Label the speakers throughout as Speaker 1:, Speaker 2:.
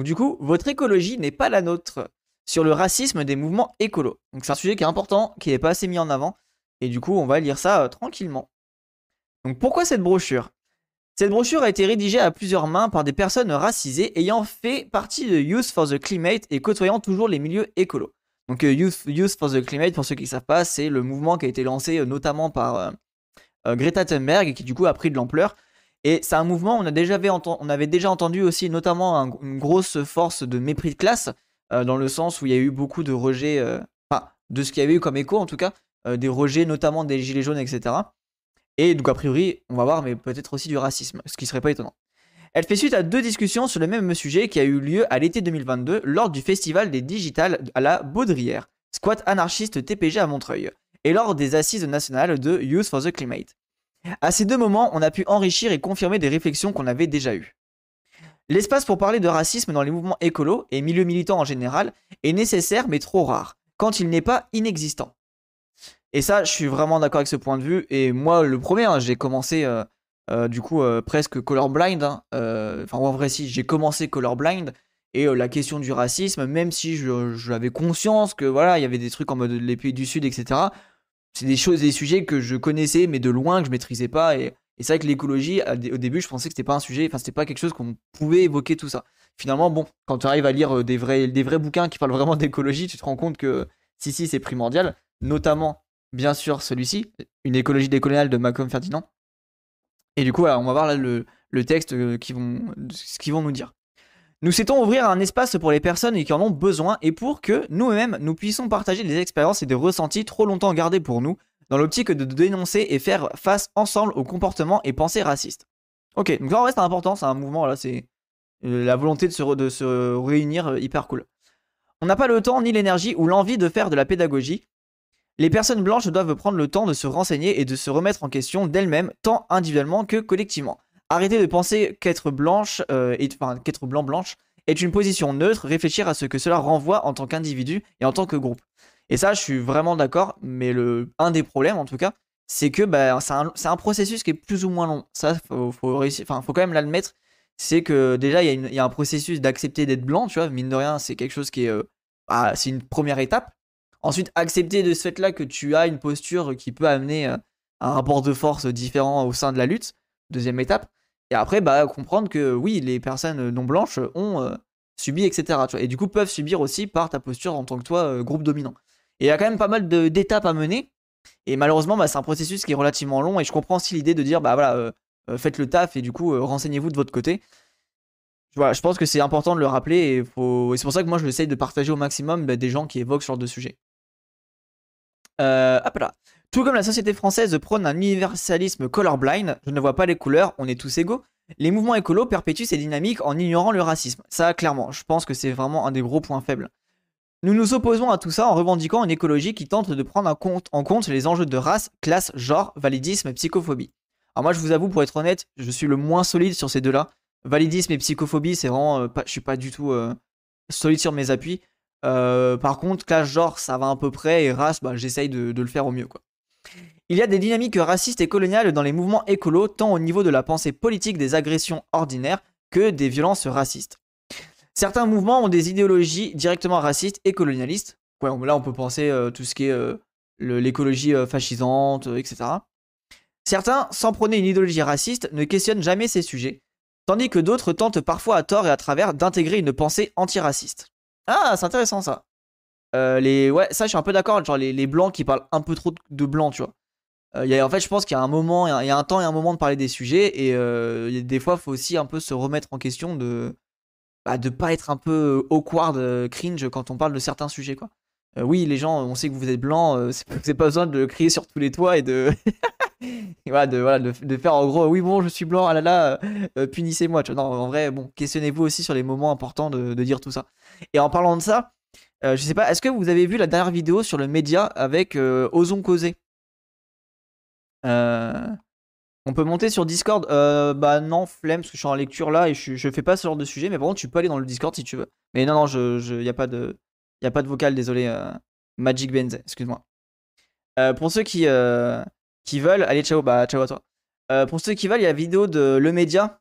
Speaker 1: Donc du coup, votre écologie n'est pas la nôtre sur le racisme des mouvements écolos. Donc c'est un sujet qui est important, qui n'est pas assez mis en avant. Et du coup, on va lire ça euh, tranquillement. Donc pourquoi cette brochure? Cette brochure a été rédigée à plusieurs mains par des personnes racisées ayant fait partie de Youth for the Climate et côtoyant toujours les milieux écolos. Donc euh, Youth, for the Climate, pour ceux qui ne savent pas, c'est le mouvement qui a été lancé euh, notamment par Greta Thunberg et qui du coup a pris de l'ampleur. Et c'est un mouvement, on, a déjà on avait déjà entendu aussi notamment une grosse force de mépris de classe, dans le sens où il y a eu beaucoup de rejets, enfin de ce qu'il y avait eu comme écho en tout cas, euh, des rejets, notamment des gilets jaunes, etc. Et donc, a priori, on va voir, mais peut-être aussi du racisme, ce qui serait pas étonnant. Elle fait suite à deux discussions sur le même sujet qui a eu lieu à l'été 2022 lors du festival des digitales à la Baudrière, squat anarchiste TPG à Montreuil, et lors des assises nationales de Youth for the Climate. À ces deux moments, on a pu enrichir et confirmer des réflexions qu'on avait déjà eues. L'espace pour parler de racisme dans les mouvements écolos et milieux militants en général est nécessaire mais trop rare, quand il n'est pas inexistant. Et ça, je suis vraiment d'accord avec ce point de vue. Et moi, le premier, hein, j'ai commencé euh, euh, du coup euh, presque colorblind. Hein, enfin, en vrai, si, j'ai commencé colorblind. Et la question du racisme, même si j'avais conscience que voilà, il y avait des trucs en mode les pays du Sud, etc. C'est des choses, des sujets que je connaissais, mais de loin que je maîtrisais pas. Et, c'est vrai que l'écologie, au début, je pensais que c'était pas un sujet, enfin, c'était pas quelque chose qu'on pouvait évoquer tout ça. Finalement, bon, quand tu arrives à lire des vrais, des vrais bouquins qui parlent vraiment d'écologie, tu te rends compte que si, si, c'est primordial, notamment bien sûr celui-ci, Une écologie décoloniale de Malcolm Ferdinand. Et du coup, on va voir là le, texte euh, qui vont, ce qu'ils vont nous dire. Nous souhaitons ouvrir un espace pour les personnes qui en ont besoin et pour que nous-mêmes nous puissions partager des expériences et des ressentis trop longtemps gardés pour nous, dans l'optique de dénoncer et faire face ensemble aux comportements et pensées racistes. Ok, donc là en reste important, c'est un mouvement, là c'est euh, la volonté de se, de se réunir euh, hyper cool. On n'a pas le temps ni l'énergie ou l'envie de faire de la pédagogie, les personnes blanches doivent prendre le temps de se renseigner et de se remettre en question d'elles-mêmes, tant individuellement que collectivement. Arrêtez de penser qu'être blanche, euh, enfin, qu'être blanc-blanche est une position neutre, réfléchir à ce que cela renvoie en tant qu'individu et en tant que groupe. Et ça, je suis vraiment d'accord, mais le, un des problèmes en tout cas, c'est que bah, c'est un, processus qui est plus ou moins long. Ça, faut, faut, quand même l'admettre. C'est que déjà, il y, a un processus d'accepter d'être blanc, tu vois, mine de rien, c'est quelque chose qui est. Euh, ah, c'est une première étape. Ensuite, accepter de ce fait-là que tu as une posture qui peut amener euh, un rapport de force différent au sein de la lutte, deuxième étape. Et après, bah, comprendre que oui, les personnes non blanches ont euh, subi, etc. et du coup, peuvent subir aussi par ta posture en tant que toi, euh, groupe dominant. Et il y a quand même pas mal d'étapes à mener. Et malheureusement, bah, c'est un processus qui est relativement long. Et je comprends aussi l'idée de dire, bah voilà, faites le taf et du coup, renseignez-vous de votre côté. Je pense que c'est important de le rappeler. Et, c'est pour ça que moi, je j'essaye de partager au maximum bah, des gens qui évoquent ce genre de sujet. Euh, hop là. Tout comme la société française prône un universalisme colorblind, je ne vois pas les couleurs, on est tous égaux, les mouvements écolos perpétuent ces dynamiques en ignorant le racisme. Ça, clairement, je pense que c'est vraiment un des gros points faibles. Nous nous opposons à tout ça en revendiquant une écologie qui tente de prendre en compte, les enjeux de race, classe, genre, validisme et psychophobie. Alors moi, je vous avoue, pour être honnête, je suis le moins solide sur ces deux-là. Validisme et psychophobie, c'est vraiment... Euh, pas, je suis pas du tout euh, solide sur mes appuis. Euh, par contre, classe genre, ça va à peu près, et race, bah, j'essaye de, le faire au mieux. Quoi. Il y a des dynamiques racistes et coloniales dans les mouvements écolos, tant au niveau de la pensée politique des agressions ordinaires que des violences racistes. Certains mouvements ont des idéologies directement racistes et colonialistes. Ouais, là, on peut penser euh, tout ce qui est euh, l'écologie fascisante, etc. Certains, sans prôner une idéologie raciste, ne questionnent jamais ces sujets, tandis que d'autres tentent parfois à tort et à travers d'intégrer une pensée antiraciste. Ah, c'est intéressant ça. Euh, les... Ouais, ça, je suis un peu d'accord. Genre, les, blancs qui parlent un peu trop de blanc, tu vois. Euh, y a, en fait, je pense qu'il y a un moment, il y a un temps et un moment de parler des sujets. Et euh, des fois, il faut aussi un peu se remettre en question de. Bah, de pas être un peu awkward, cringe quand on parle de certains sujets, quoi. oui, les gens, on sait que vous êtes blanc, c'est pas besoin de crier sur tous les toits et de. voilà, de, voilà de, faire en gros, oui, bon, je suis blanc, ah là là, punissez-moi. Non, en vrai, bon, questionnez-vous aussi sur les moments importants de dire tout ça. Et en parlant de ça, euh, je sais pas, est-ce que vous avez vu la dernière vidéo sur le média avec euh, Osons causer euh, On peut monter sur Discord? Bah non, flemme, parce que je suis en lecture là et je, fais pas ce genre de sujet, mais par contre, tu peux aller dans le Discord si tu veux. Mais non, non, je, je a pas de, y a pas de vocal, désolé. Magic Benz, excuse-moi. pour ceux qui, qui veulent, allez, ciao, bah ciao à toi. pour ceux qui veulent, il y a vidéo de Le Média.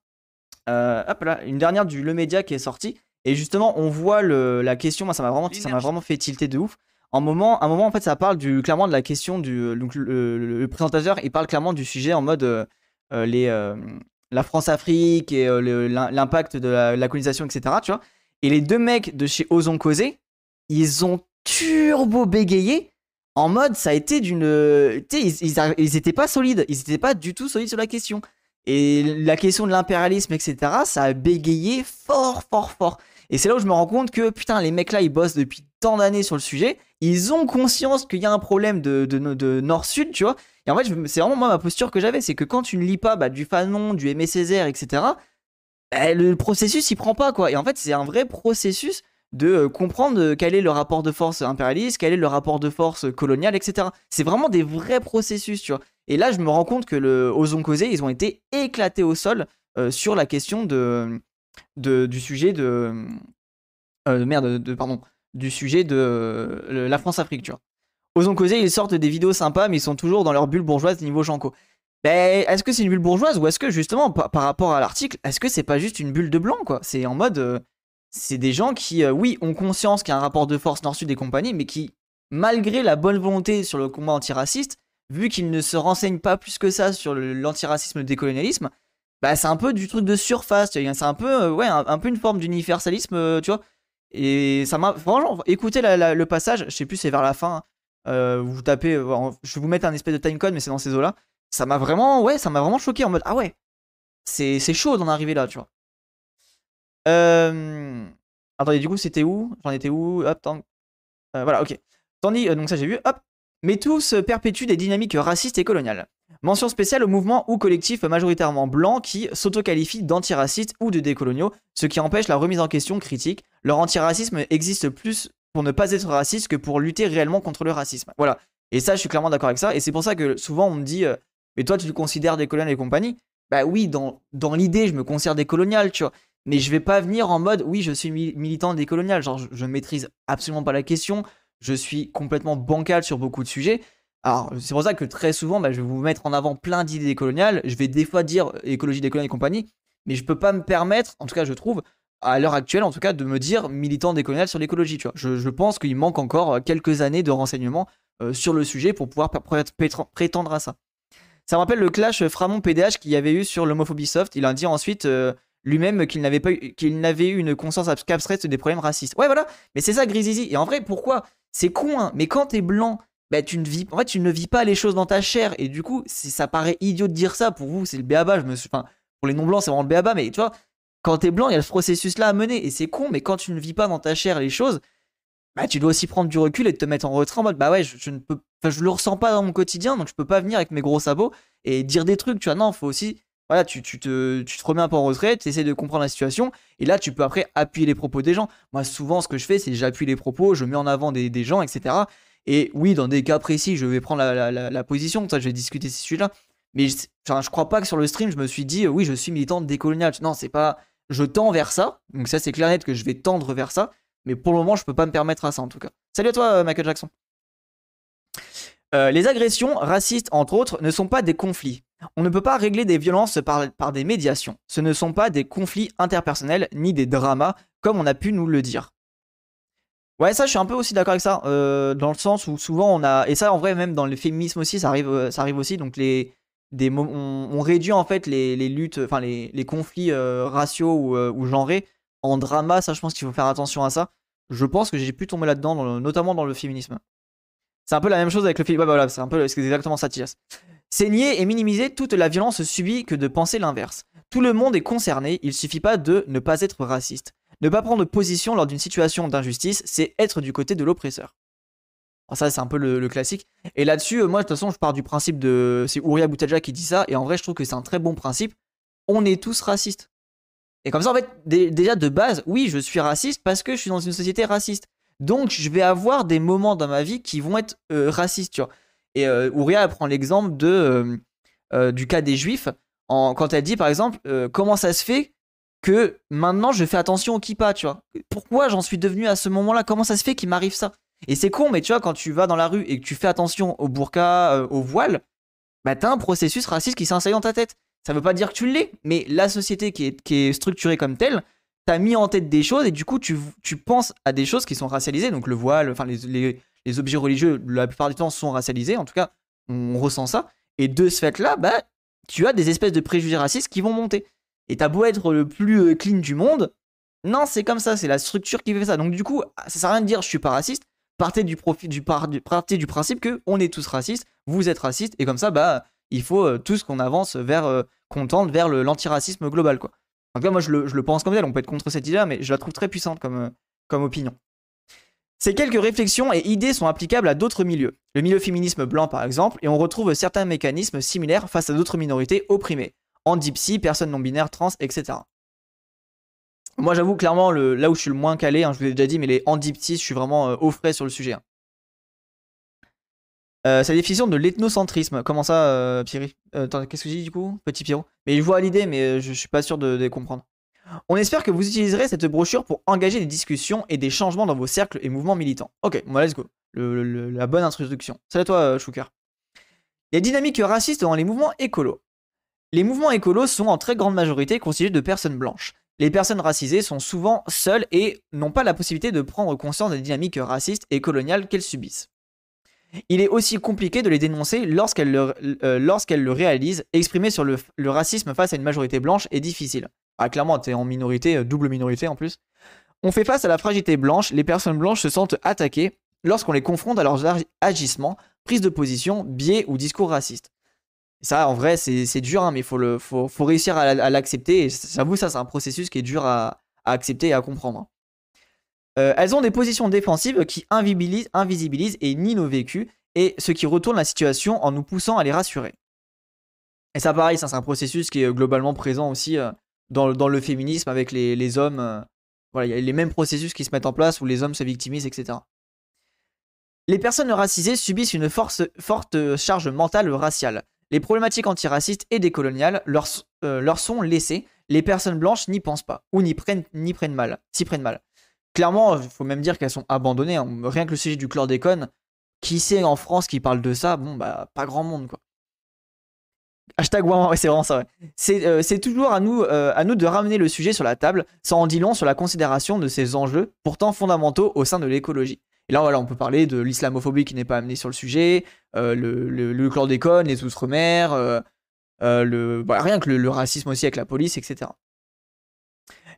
Speaker 1: hop là, une dernière du Le Média qui est sortie Et justement, on voit le, la question, moi ça m'a vraiment, ça vraiment fait tilter de ouf. En moment, un moment, en fait, ça parle du, clairement de la question du. Donc, le, présentateur, il parle clairement du sujet en mode euh, euh, les, euh, la France-Afrique et l'impact de la, colonisation, etc. Tu vois. Et les deux mecs de chez Ozon Causé, ils ont turbo bégayé en mode ça a été d'une. Tu sais, ils, ils, étaient pas solides, ils étaient pas du tout solides sur la question. Et la question de l'impérialisme, etc., ça a bégayé fort, fort, fort. Et c'est là où je me rends compte que, putain, les mecs là, ils bossent depuis tant d'années sur le sujet. Ils ont conscience qu'il y a un problème de, de, nord-sud, tu vois. Et en fait, c'est vraiment moi ma posture que j'avais. C'est que quand tu ne lis pas bah, du Fanon, du Aimé etc., bah, le processus, il prend pas, quoi. Et en fait, c'est un vrai processus de euh, comprendre euh, quel est le rapport de force impérialiste, quel est le rapport de force colonial, etc. C'est vraiment des vrais processus, tu vois. Et là, je me rends compte que le Ozon Causé, ils ont été éclatés au sol euh, sur la question de, du sujet de, merde, de, pardon, du sujet de la France-Afrique, tu vois. Ils sortent des vidéos sympas, mais ils sont toujours dans leur bulle bourgeoise niveau Janko. Ben, est-ce que c'est une bulle bourgeoise ou est-ce que justement, par, rapport à l'article, est-ce que c'est pas juste une bulle de blanc, quoi? C'est en mode, c'est des gens qui, oui, ont conscience qu'il y a un rapport de force nord-sud et compagnie, mais qui, malgré la bonne volonté sur le combat antiraciste, vu qu'ils ne se renseignent pas plus que ça sur l'antiracisme, le décolonialisme, bah c'est un peu du truc de surface. C'est un peu, euh, ouais, un, peu une forme d'universalisme, euh, tu vois. Et ça m'a. Franchement, écoutez le passage, je sais plus, c'est vers la fin. Euh, vous tapez, je vais vous mettre un espèce de timecode, mais c'est dans ces eaux-là. Ça m'a vraiment, ouais, ça m'a vraiment choqué en mode, ah ouais, c'est chaud d'en arriver là, tu vois. Euh... Attendez, du coup, c'était où? J'en étais où? Hop, tant... voilà, ok. Tandis, donc ça j'ai vu, hop, mais tous perpétuent des dynamiques racistes et coloniales. Mention spéciale aux mouvements ou collectifs majoritairement blancs qui s'autoqualifient d'antiracistes ou de décoloniaux, ce qui empêche la remise en question critique. Leur antiracisme existe plus pour ne pas être raciste que pour lutter réellement contre le racisme. Voilà. Et ça, je suis clairement d'accord avec ça. Et c'est pour ça que souvent on me dit euh, Mais toi, tu te considères décolonial et compagnie Bah oui, dans, dans l'idée, je me considère décolonial, tu vois. Mais je vais pas venir en mode Oui, je suis militant décolonial. Genre, je, je maîtrise absolument pas la question je suis complètement bancal sur beaucoup de sujets. Alors, c'est pour ça que très souvent, bah, je vais vous mettre en avant plein d'idées coloniales. Je vais des fois dire écologie décoloniale et compagnie, mais je peux pas me permettre, en tout cas, je trouve, à l'heure actuelle, en tout cas, de me dire militant décolonial sur l'écologie. Tu vois. Je, pense qu'il manque encore quelques années de renseignements euh, sur le sujet pour pouvoir prétendre à ça. Ça me rappelle le clash Framont PDH qu'il y avait eu sur l'homophobie soft. Il a dit ensuite euh, lui-même qu'il n'avait pas qu'il n'avait eu une conscience abstraite des problèmes racistes. Ouais, voilà. Mais c'est ça, Grizizi. Et en vrai, pourquoi? C'est con, hein, mais quand t'es blanc, bah, tu ne vis, en fait, tu ne vis pas les choses dans ta chair. Et du coup, ça paraît idiot de dire ça. Pour vous, c'est le béaba. Je me suis, enfin, pour les non-blancs, c'est vraiment le béaba. Mais tu vois, quand t'es blanc, il y a ce processus-là à mener. Et c'est con, mais quand tu ne vis pas dans ta chair les choses, bah, tu dois aussi prendre du recul et te mettre en retrait en mode, bah ouais, je, ne peux, je le ressens pas dans mon quotidien, donc je peux pas venir avec mes gros sabots et dire des trucs. Tu vois, non, faut aussi voilà, tu, te, remets un peu en retrait, tu essaies de comprendre la situation, et là, tu peux après appuyer les propos des gens. Moi, souvent, ce que je fais, c'est j'appuie les propos, je mets en avant des, gens, etc. Et oui, dans des cas précis, je vais prendre la, position, ça, je vais discuter ces sujets-là. Mais je crois pas que sur le stream, je me suis dit, oui, je suis militant décolonial. Non, c'est pas. Je tends vers ça, donc ça, c'est clair net que je vais tendre vers ça, mais pour le moment, je peux pas me permettre à ça, en tout cas. Salut à toi, euh, Michael Jackson. Euh, les agressions racistes, entre autres, ne sont pas des conflits. On ne peut pas régler des violences par, des médiations. Ce ne sont pas des conflits interpersonnels ni des dramas, comme on a pu nous le dire. Ouais, ça, je suis un peu aussi d'accord avec ça, euh, dans le sens où souvent on a, et ça en vrai même dans le féminisme aussi, ça arrive, euh, ça arrive aussi. Donc les, des, on, réduit en fait les, luttes, enfin les, conflits raciaux ou, ou, genrés en drama. Ça, je pense qu'il faut faire attention à ça. Je pense que j'ai pu tomber là-dedans, notamment dans le féminisme. C'est un peu la même chose avec le film. Ouais, voilà, c'est un peu c'est exactement ça, Tias. C'est nier et minimiser toute la violence subie que de penser l'inverse. Tout le monde est concerné, il suffit pas de ne pas être raciste. Ne pas prendre position lors d'une situation d'injustice, c'est être du côté de l'oppresseur. ça, c'est un peu le, classique. Et là-dessus, euh, moi, de toute façon, je pars du principe de. C'est Ouria Boutaja qui dit ça, et en vrai, je trouve que c'est un très bon principe. On est tous racistes. Et comme ça, en fait, déjà de base, oui, je suis raciste parce que je suis dans une société raciste. Donc, je vais avoir des moments dans ma vie qui vont être euh, racistes, tu vois. Et euh, Ouria prend l'exemple de euh, du cas des juifs quand elle dit par exemple comment ça se fait que maintenant je fais attention au kippa, tu vois? Pourquoi j'en suis devenu à ce moment-là? Comment ça se fait qu'il m'arrive ça? Et c'est con, mais tu vois, quand tu vas dans la rue et que tu fais attention au burqa, au voile, bah t'as un processus raciste qui s'installe dans ta tête. Ça veut pas dire que tu l'es, mais la société qui est, structurée comme telle, t'as mis en tête des choses et du coup, tu, tu penses à des choses qui sont racialisées. Donc le voile, enfin, les, les objets religieux, la plupart du temps, sont racialisés. En tout cas, on ressent ça. Et de ce fait-là, bah, tu as des espèces de préjugés racistes qui vont monter. Et t'as beau être le plus euh, clean du monde, non, c'est comme ça, c'est la structure qui fait ça. Donc du coup, ça sert à rien de dire je suis pas raciste. Partez du, du, partez du principe que on est tous racistes, vous êtes racistes, et comme ça, bah, il faut euh, tous qu'on avance vers, euh, qu'on tente vers l'antiracisme global, quoi. En tout cas, moi, je le, pense comme tel. On peut être contre cette idée-là, mais je la trouve très puissante comme opinion. Ces quelques réflexions et idées sont applicables à d'autres milieux. Le milieu féminisme blanc, par exemple, et on retrouve certains mécanismes similaires face à d'autres minorités opprimées. Handipsy, personnes non binaires, trans, etc. Moi, j'avoue, clairement, le, là où je suis le moins calé, hein, je vous l'ai déjà dit, mais les handipsy, je suis vraiment euh, au frais sur le sujet. Hein. Euh, la définition de l'ethnocentrisme. Comment ça, euh, Pierre? Qu'est-ce que je dis du coup? Petit Pierrot. Mais je vois l'idée, mais je, suis pas sûr de, de, comprendre. On espère que vous utiliserez cette brochure pour engager des discussions et des changements dans vos cercles et mouvements militants. Ok, bon, let's go. la bonne introduction. Salut à toi, Shuker. Les dynamiques racistes dans les mouvements écolos. Les mouvements écolos sont en très grande majorité constitués de personnes blanches. Les personnes racisées sont souvent seules et n'ont pas la possibilité de prendre conscience des dynamiques racistes et coloniales qu'elles subissent. Il est aussi compliqué de les dénoncer lorsqu'elles le, euh, le, réalisent. Exprimer sur le, racisme face à une majorité blanche est difficile. Ah, clairement, t'es en minorité, euh, double minorité en plus. On fait face à la fragilité blanche, les personnes blanches se sentent attaquées lorsqu'on les confronte à leurs agissements, prise de position, biais ou discours racistes. Ça, en vrai, c'est dur, hein, mais il faut, faut, faut, réussir à, l'accepter. Et j'avoue, ça, c'est un processus qui est dur à, accepter et à comprendre. Euh, elles ont des positions défensives qui invisibilisent, invisibilisent et nient nos vécus, et ce qui retourne la situation en nous poussant à les rassurer. Et ça, pareil, ça, c'est un processus qui est globalement présent aussi euh, dans, le féminisme avec les, hommes. Euh, voilà, il y a les mêmes processus qui se mettent en place où les hommes se victimisent, etc. Les personnes racisées subissent une forte charge mentale raciale. Les problématiques antiracistes et décoloniales leur, euh, sont laissées. Les personnes blanches n'y pensent pas ou n'y prennent mal, s'y prennent mal. Clairement, il faut même dire qu'elles sont abandonnées. Hein. Rien que le sujet du chlordécone, qui sait en France qui parle de ça? Bon, bah, pas grand monde, quoi. Hashtag ouais, c'est vraiment ça. Euh, c'est toujours à nous, euh, à nous de ramener le sujet sur la table, sans en dit long sur la considération de ces enjeux, pourtant fondamentaux au sein de l'écologie. Et là, on peut parler de l'islamophobie qui n'est pas amenée sur le sujet, euh, le, le, chlordécone, les outre-mer, bah, rien que le, racisme aussi avec la police, etc.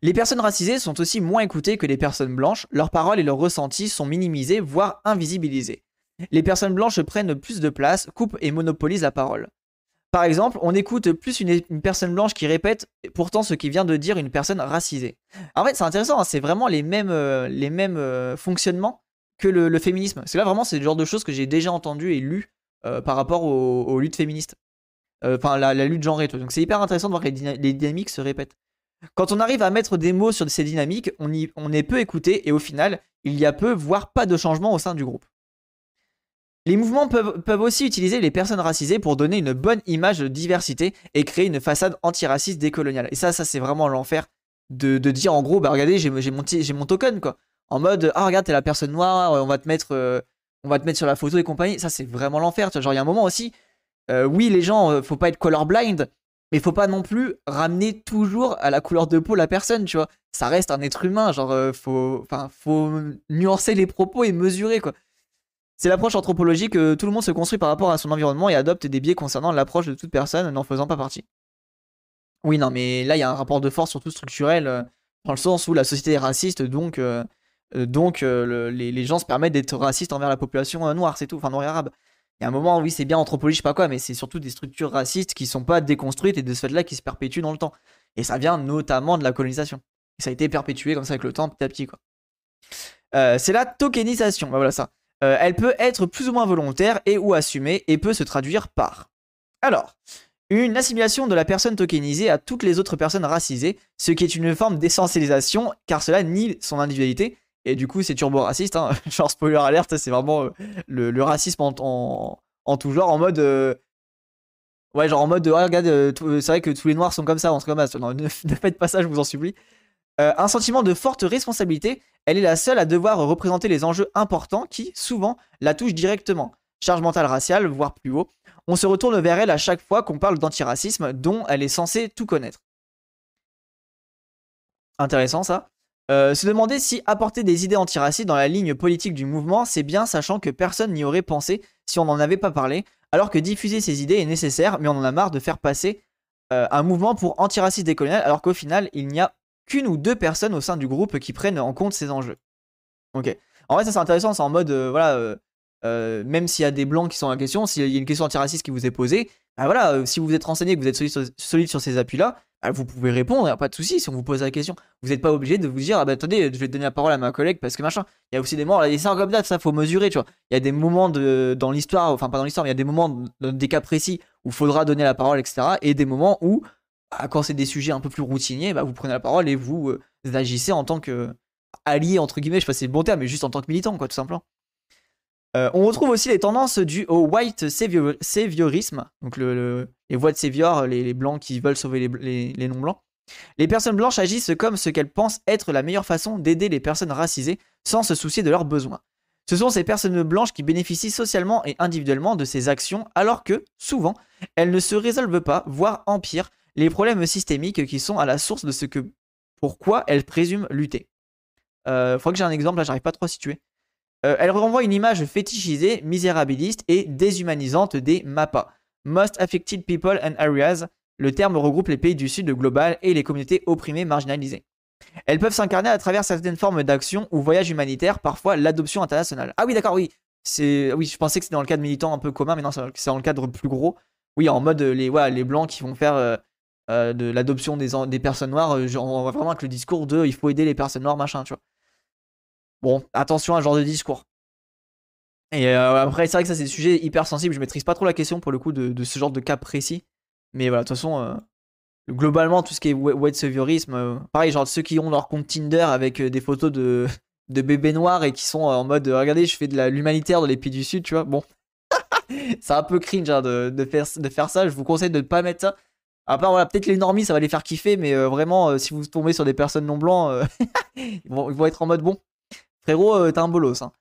Speaker 1: Les personnes racisées sont aussi moins écoutées que les personnes blanches, leurs paroles et leurs ressentis sont minimisés, voire invisibilisés. Les personnes blanches prennent plus de place, coupent et monopolisent la parole. Par exemple, on écoute plus une, personne blanche qui répète pourtant ce qui vient de dire une personne racisée. En fait, c'est intéressant, hein, c'est vraiment les mêmes, les mêmes fonctionnements que le, féminisme. C'est là vraiment, c'est le genre de choses que j'ai déjà entendu et lu euh, par rapport aux, luttes féministes. Euh, enfin, la, lutte genrée. Donc c'est hyper intéressant de voir que les, dynamiques se répètent. Quand on arrive à mettre des mots sur ces dynamiques, on, on est peu écouté et au final, il y a peu, voire pas de changement au sein du groupe. Les mouvements peuvent, aussi utiliser les personnes racisées pour donner une bonne image de diversité et créer une façade antiraciste décoloniale. Et ça, ça c'est vraiment l'enfer de, dire en gros, bah regardez, j'ai mon, token quoi. En mode ah regarde t'es la personne noire on va te mettre euh, on va te mettre sur la photo et compagnie. Ça c'est vraiment l'enfer genre il y a un moment aussi euh, oui les gens euh, faut pas être colorblind mais faut pas non plus ramener toujours à la couleur de peau la personne tu vois. Ça reste un être humain genre faut faut nuancer les propos et mesurer quoi c'est l'approche anthropologique que tout le monde se construit par rapport à son environnement et adopte des biais concernant l'approche de toute personne n'en faisant pas partie oui non mais là il y a un rapport de force surtout structurel dans le sens où la société est raciste donc euh, donc euh, les, gens se permettent d'être racistes envers la population euh, noire, c'est tout, enfin noire et arabe. Il y a un moment, oui, c'est bien anthropologie, je sais pas quoi, mais c'est surtout des structures racistes qui sont pas déconstruites et de ce fait-là qui se perpétuent dans le temps. Et ça vient notamment de la colonisation. Et ça a été perpétué comme ça avec le temps, petit à petit, quoi. c'est la tokenisation, bah, voilà ça. Elle peut être plus ou moins volontaire et ou assumée et peut se traduire par. Alors, une assimilation de la personne tokenisée à toutes les autres personnes racisées, ce qui est une forme d'essentialisation car cela nie son individualité et du coup, c'est turbo raciste. Hein. Genre, spoiler alerte, c'est vraiment euh, le, racisme en, tout genre, en mode. Euh, ouais, genre en mode. De, regarde, euh, c'est vrai que tous les noirs sont comme ça, on se comme ne, faites pas ça, je vous en supplie. Un sentiment de forte responsabilité, elle est la seule à devoir représenter les enjeux importants qui, souvent, la touchent directement. Charge mentale raciale, voire plus haut. On se retourne vers elle à chaque fois qu'on parle d'antiracisme, dont elle est censée tout connaître. Intéressant ça. Euh, se demander si apporter des idées antiracistes dans la ligne politique du mouvement, c'est bien, sachant que personne n'y aurait pensé si on n'en avait pas parlé, alors que diffuser ces idées est nécessaire, mais on en a marre de faire passer euh, un mouvement pour antiraciste décolonial, alors qu'au final, il n'y a qu'une ou deux personnes au sein du groupe qui prennent en compte ces enjeux. Ok. En vrai, ça c'est intéressant, c'est en mode, euh, voilà, même s'il y a des blancs qui sont en question, s'il y a une question antiraciste qui vous est posée, bah voilà, si vous êtes renseigné, que vous êtes solide sur ces appuis-là, ah, vous pouvez répondre, il a pas de souci si on vous pose la question. Vous n'êtes pas obligé de vous dire, ah bah attendez, je vais donner la parole à ma collègue parce que machin. Il y a aussi des moments, ça comme ça, ça faut mesurer, tu vois. Il y a des moments de, dans l'histoire, enfin pas dans l'histoire, mais il y a des moments, dans des cas précis où il faudra donner la parole, etc. Et des moments où, bah, quand c'est des sujets un peu plus routiniers, bah, vous prenez la parole et vous, euh, agissez en tant que allié, entre guillemets, je sais pas si c'est le bon terme, mais juste en tant que militant, quoi, tout simplement. Euh, on retrouve aussi les tendances du au white saviorisme, donc le, les voix de savior, les, blancs qui veulent sauver les, les non-blancs. Les personnes blanches agissent comme ce qu'elles pensent être la meilleure façon d'aider les personnes racisées sans se soucier de leurs besoins. Ce sont ces personnes blanches qui bénéficient socialement et individuellement de ces actions alors que, souvent, elles ne se résolvent pas, voire empirent, les problèmes systémiques qui sont à la source de ce que pourquoi elles présument lutter. Euh, faudrait que j'ai un exemple, là j'arrive pas trop à situer. Euh, elle renvoie une image fétichisée, misérabiliste et déshumanisante des MAPA, Most Affected People and Areas, le terme regroupe les pays du Sud global et les communautés opprimées marginalisées. Elles peuvent s'incarner à travers certaines formes d'action ou voyages humanitaires, parfois l'adoption internationale. Ah oui, d'accord, oui. C'est oui, je pensais que c'était dans le cadre militant un peu commun, mais non, c'est dans le cadre plus gros. Oui, en mode les, voilà, les blancs qui vont faire euh, euh, de l'adoption des, des personnes noires. Euh, on voit vraiment que le discours de il faut aider les personnes noires, machin, tu vois. Bon, attention à ce genre de discours. Et après, c'est vrai que ça, c'est des sujets hyper sensibles. Je maîtrise pas trop la question pour le coup de, ce genre de cas précis. Mais voilà, de toute façon, euh, globalement, tout ce qui est white saviorisme, euh, pareil, genre ceux qui ont leur compte Tinder avec euh, des photos de, de bébés noirs et qui sont en mode regardez, je fais de l'humanitaire dans les pays du Sud, tu vois. Bon, c'est un peu cringe hein, de, de, faire, de faire ça. Je vous conseille de ne pas mettre ça. À part, voilà, peut-être les normies, ça va les faire kiffer, mais vraiment, si vous tombez sur des personnes non blancs, ils, vont, ils, vont, être en mode bon, frérot, t'as un bolos. Hein.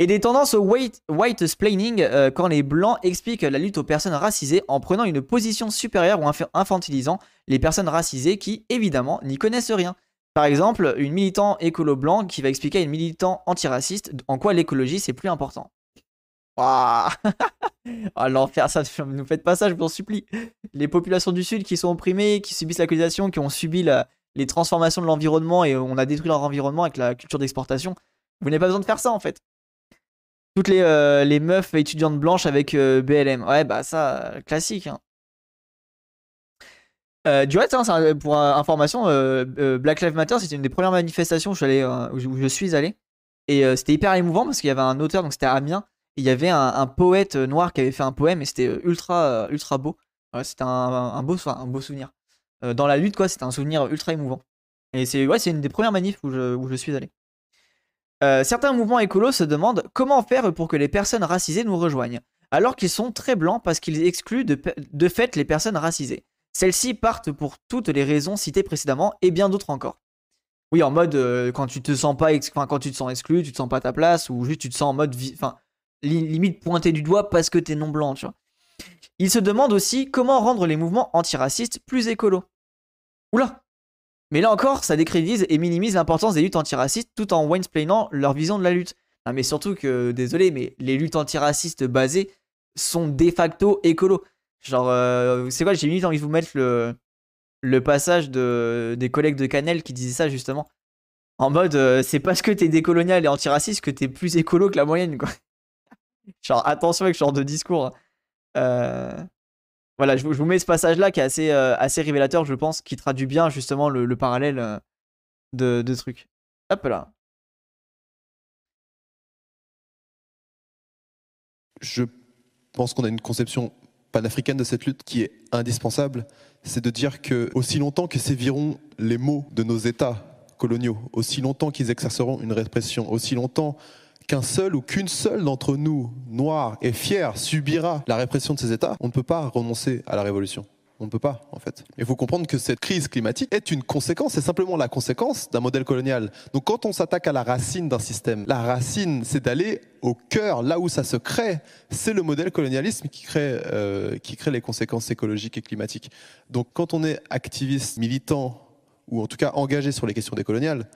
Speaker 1: Et des tendances au white, white splaining euh, quand les blancs expliquent la lutte aux personnes racisées en prenant une position supérieure ou infantilisant les personnes racisées qui, évidemment, n'y connaissent rien. Par exemple, une militant écolo blanc qui va expliquer à une militant antiraciste en quoi l'écologie c'est plus important. Waouh oh, l'enfer, ça, ne nous faites pas ça, je vous en supplie. Les populations du Sud qui sont opprimées, qui subissent la colonisation, qui ont subi les transformations de l'environnement et on a détruit leur environnement avec la culture d'exportation. Vous n'avez pas besoin de faire ça en fait toutes les, euh, meufs étudiantes blanches avec euh, BLM. Ouais, bah ça, classique. Hein. Euh, du reste, hein, pour information, Black Lives Matter, c'était une des premières manifestations où je, allé, où je suis allé. Et c'était hyper émouvant parce qu'il y avait un auteur, donc c'était Amiens. Il y avait un, poète noir qui avait fait un poème et c'était ultra, ultra beau. c'était un, beau, un beau souvenir. dans la lutte, quoi, c'était un souvenir ultra émouvant. Et c'est ouais, une des premières manifs où je, où je suis allé. Euh, certains mouvements écolos se demandent comment faire pour que les personnes racisées nous rejoignent, alors qu'ils sont très blancs parce qu'ils excluent de, fait les personnes racisées. Celles-ci partent pour toutes les raisons citées précédemment et bien d'autres encore. Oui, en mode euh, quand tu te sens pas, quand tu te sens exclu, tu te sens pas à ta place, ou juste tu te sens en mode, enfin, limite pointé du doigt parce que t'es non blanc, tu vois. Ils se demandent aussi comment rendre les mouvements antiracistes plus écolos. Oula, mais là encore, ça décrédise et minimise l'importance des luttes antiracistes tout en winesplainant leur vision de la lutte. Mais surtout que, désolé, mais les luttes antiracistes basées sont de facto écolo. Genre, euh, c'est quoi, j'ai mis envie de vous mettre le, le passage de, des collègues de Canel qui disaient ça justement. En mode, euh, c'est parce que t'es décolonial et antiraciste que t'es plus écolo que la moyenne, quoi. Attention avec ce genre de discours. Hein. Euh, voilà, je, vous mets ce passage-là qui est assez, euh, assez révélateur, je pense, qui traduit bien justement le, parallèle euh, de, trucs. Hop là.
Speaker 2: Je pense qu'on a une conception panafricaine de cette lutte qui est indispensable, c'est de dire que aussi longtemps que séviront les mots de nos États coloniaux, aussi longtemps qu'ils exerceront une répression, aussi longtemps qu'un seul ou qu'une seule d'entre nous, noirs et fiers, subira la répression de ces États, on ne peut pas renoncer à la révolution. On ne peut pas, en fait. Il faut comprendre que cette crise climatique est une conséquence, c'est simplement la conséquence d'un modèle colonial. Donc quand on s'attaque à la racine d'un système, la racine, c'est d'aller au cœur, là où ça se crée. C'est le modèle colonialisme qui crée, euh, qui crée les conséquences écologiques et climatiques. Donc quand on est activiste, militant, ou en tout cas engagé sur les questions décoloniales,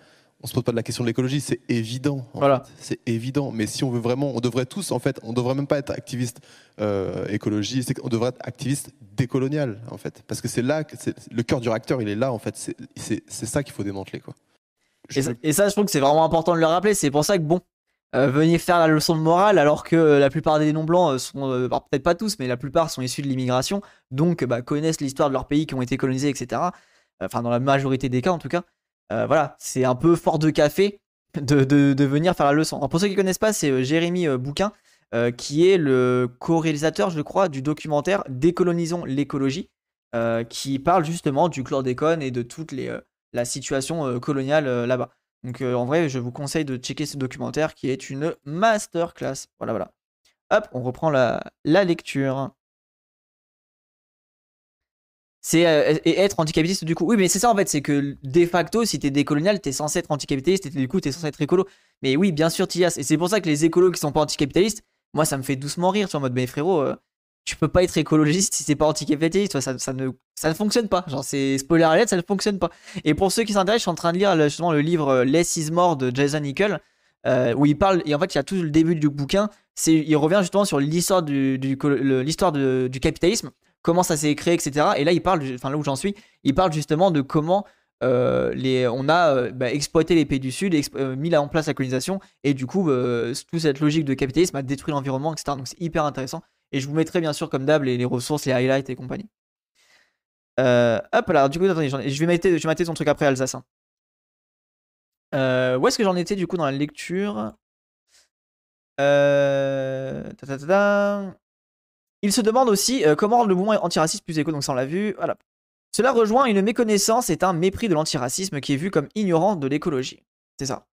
Speaker 2: on se pose pas de la question de l'écologie, c'est évident. en
Speaker 1: Voilà.
Speaker 2: C'est évident. Mais si on veut vraiment, on devrait tous, en fait, on devrait même pas être activiste euh, qu'on devrait être activiste décolonial, en fait. Parce que c'est là, que le cœur du réacteur, il est là, en fait. C'est- ça qu'il faut démanteler, quoi. Je-
Speaker 1: Et ça, et ça, je trouve que c'est vraiment important de le rappeler. C'est pour ça que, bon, euh, venir faire la leçon de morale alors que euh, la plupart des non-blancs euh, sont, euh, peut-être pas tous, mais la plupart sont issus de l'immigration, donc bah, connaissent l'histoire de leur pays qui ont été colonisés, etc. Enfin, dans la majorité des cas, en tout cas. Euh, voilà, c'est un peu fort de café de, venir faire la leçon. Pour ceux qui connaissent pas, c'est euh, Jérémy euh, Bouquin, qui est le co-réalisateur, je crois, du documentaire Décolonisons l'écologie, qui parle justement du chlordécone et de toute la situation coloniale là-bas. Donc en vrai, je vous conseille de checker ce documentaire qui est une masterclass. Voilà, voilà. Hop, on reprend la lecture. C'est euh, être anticapitaliste du coup. Oui, mais c'est ça en fait, c'est que de facto, si t'es décolonial, t'es censé être anticapitaliste et du coup, t'es censé être écolo. Mais oui, bien sûr, Tias. Et c'est pour ça que les écolos qui sont pas anticapitalistes, moi, ça me fait doucement rire. Tu vois, en mode, mais frérot, euh, tu peux pas être écologiste si c'est pas anticapitaliste. Ça, ça, ne, ça ne fonctionne pas. Genre, c'est spoiler alert, ça ne fonctionne pas. Et pour ceux qui s'intéressent, je suis en train de lire justement le livre euh, Less is More de Jason Nickel, euh, où il parle, et en fait, il y a tout le début du bouquin, il revient justement sur l'histoire du, du, du capitalisme, comment ça s'est créé, etc. Et là, il parle, enfin là où j'en suis, il parle justement de comment euh, les, on a euh, bah, exploité les pays du Sud, euh, mis là en place la colonisation, et du coup, toute cette logique de capitalisme a détruit l'environnement, etc. Donc c'est hyper intéressant. Et je vous mettrai bien sûr, comme d'hab, les, ressources, les highlights et compagnie. Hop là, du coup, attendez, je vais mettre, je vais ton truc après Alsace. hein. Où est-ce que j'en étais du coup dans la lecture? Ta, ta, ta. Il se demande aussi euh, comment rendre le mouvement antiraciste plus éco, donc ça on l'a vu. Voilà. Cela rejoint une méconnaissance et un mépris de l'antiracisme qui est vu comme ignorant de l'écologie. C'est ça.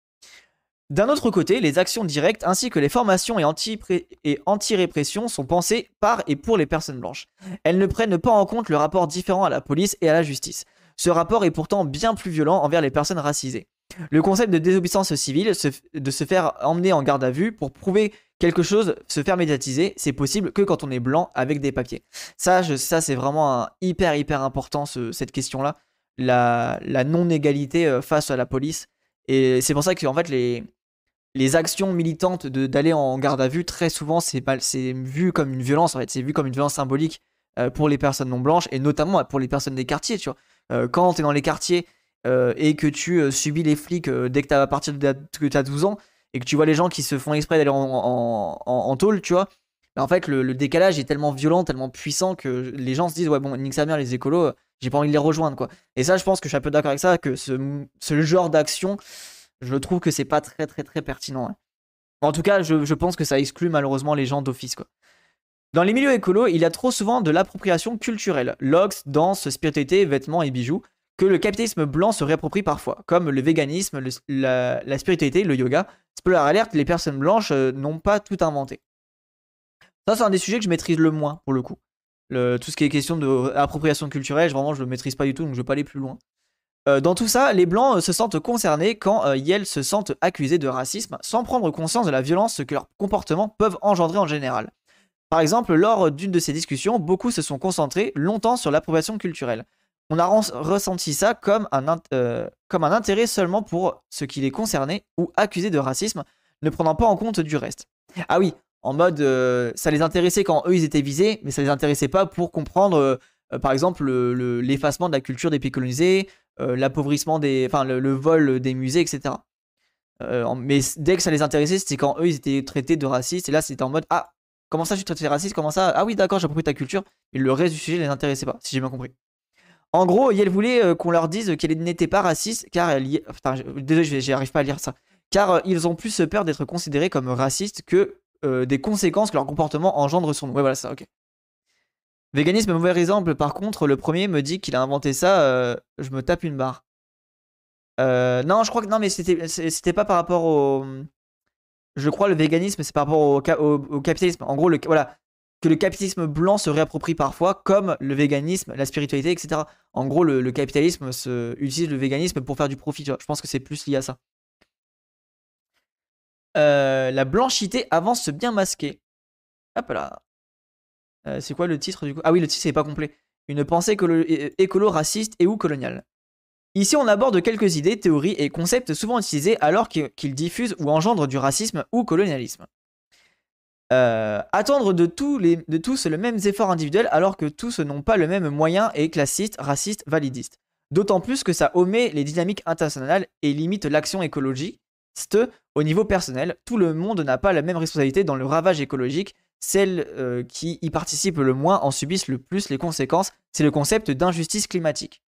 Speaker 1: D'un autre côté, les actions directes ainsi que les formations et anti- et anti-répression sont pensées par et pour les personnes blanches. Elles ne prennent pas en compte le rapport différent à la police et à la justice. Ce rapport est pourtant bien plus violent envers les personnes racisées. Le concept de désobéissance civile, de se faire emmener en garde à vue pour prouver quelque chose, se faire médiatiser, c'est possible que quand on est blanc avec des papiers. Ça, ça c'est vraiment hyper, hyper important, ce- cette question-là. La, non-égalité euh, face à la police. Et c'est pour ça que, en fait, les, actions militantes d'aller en garde à vue, très souvent, c'est vu comme une violence, en fait. C'est vu comme une violence symbolique euh, pour les personnes non blanches et notamment pour les personnes des quartiers, tu vois. Euh, quand tu es dans les quartiers et que tu subis les flics dès que tu à partir de que tu as 12 ans et que tu vois les gens qui se font exprès d'aller en, en, tôle, tu vois. bah, en fait, le, décalage est tellement violent, tellement puissant que les gens se disent Ouais, bon, nique sa mère, les écolos, euh, j'ai pas envie de les rejoindre, quoi. Et ça, je pense que je suis un peu d'accord avec ça, que ce, ce genre d'action, je trouve que c'est pas très, très, très pertinent. hein. En tout cas, je, je pense que ça exclut malheureusement les gens d'office, quoi. Dans les milieux écolos, il y a trop souvent de l'appropriation culturelle, lox, danse, spiritualité, vêtements et bijoux, que le capitalisme blanc se réapproprie parfois, comme le véganisme, la, spiritualité, le yoga. Spoiler alerte, les personnes blanches euh, n'ont pas tout inventé. Ça, c'est un des sujets que je maîtrise le moins, pour le coup. Tout ce qui est question d'appropriation culturelle, vraiment, je le maîtrise pas du tout, donc je vais pas aller plus loin. Euh, dans tout ça, les blancs euh, se sentent concernés quand ils se sentent accusés de racisme, sans prendre conscience de la violence que leurs comportements peuvent engendrer en général. Par exemple, lors d'une de ces discussions, beaucoup se sont concentrés longtemps sur l'appropriation culturelle. On a ressenti ça comme un, int- euh, comme un intérêt seulement pour ce qui les concernait ou accusés de racisme, ne prenant pas en compte du reste. Ah oui, en mode, euh, ça les intéressait quand eux ils étaient visés, mais ça les intéressait pas pour comprendre, euh, par exemple, le- le- l'effacement de la culture des pays colonisés, l'appauvrissement des, enfin, le, vol des musées, etc. Mais dès que ça les intéressait, c'était quand eux ils étaient traités de racistes, et là c'était en mode, ah, comment ça je suis traité de raciste, comment ça, ah oui d'accord, j'approprie ta culture, mais le reste du sujet les intéressait pas, si j'ai bien compris. En gros, Yel voulait euh, qu'on leur dise qu'elle n'était pas raciste, car elle y... Désolé, je- j'y arrive pas à lire ça. Car euh, ils ont plus peur d'être considérés comme racistes que euh, des conséquences que leur comportement engendre sur nous. Ouais, voilà, ça, ok. Véganisme, mauvais exemple. Par contre, le premier me dit qu'il a inventé ça, je me tape une barre. Non, je crois que non, mais c'était pas par rapport au. Je crois le véganisme, c'est par rapport au- au capitalisme. En gros, le, voilà, que le capitalisme blanc se réapproprie parfois, comme le véganisme, la spiritualité, etc. En gros, le, capitalisme se, utilise le véganisme pour faire du profit. Je pense que c'est plus lié à ça. Euh, la blanchité avance bien masquée. Hop là. Euh, c'est quoi le titre du coup? Ah oui, le titre c'est pas complet. Une pensée écolo, é- écolo raciste et ou coloniale. Ici, on aborde quelques idées, théories et concepts souvent utilisés alors qu'ils diffusent ou engendrent du racisme ou colonialisme. Euh, attendre de, tous les, de tous le même effort individuel alors que tous n'ont pas le même moyen et classiste, raciste, validiste. D'autant plus que ça omet les dynamiques internationales et limite l'action écologique. Au niveau personnel, tout le monde n'a pas la même responsabilité dans le ravage écologique. Celles euh, qui y participent le moins en subissent le plus les conséquences. C'est le concept d'injustice climatique.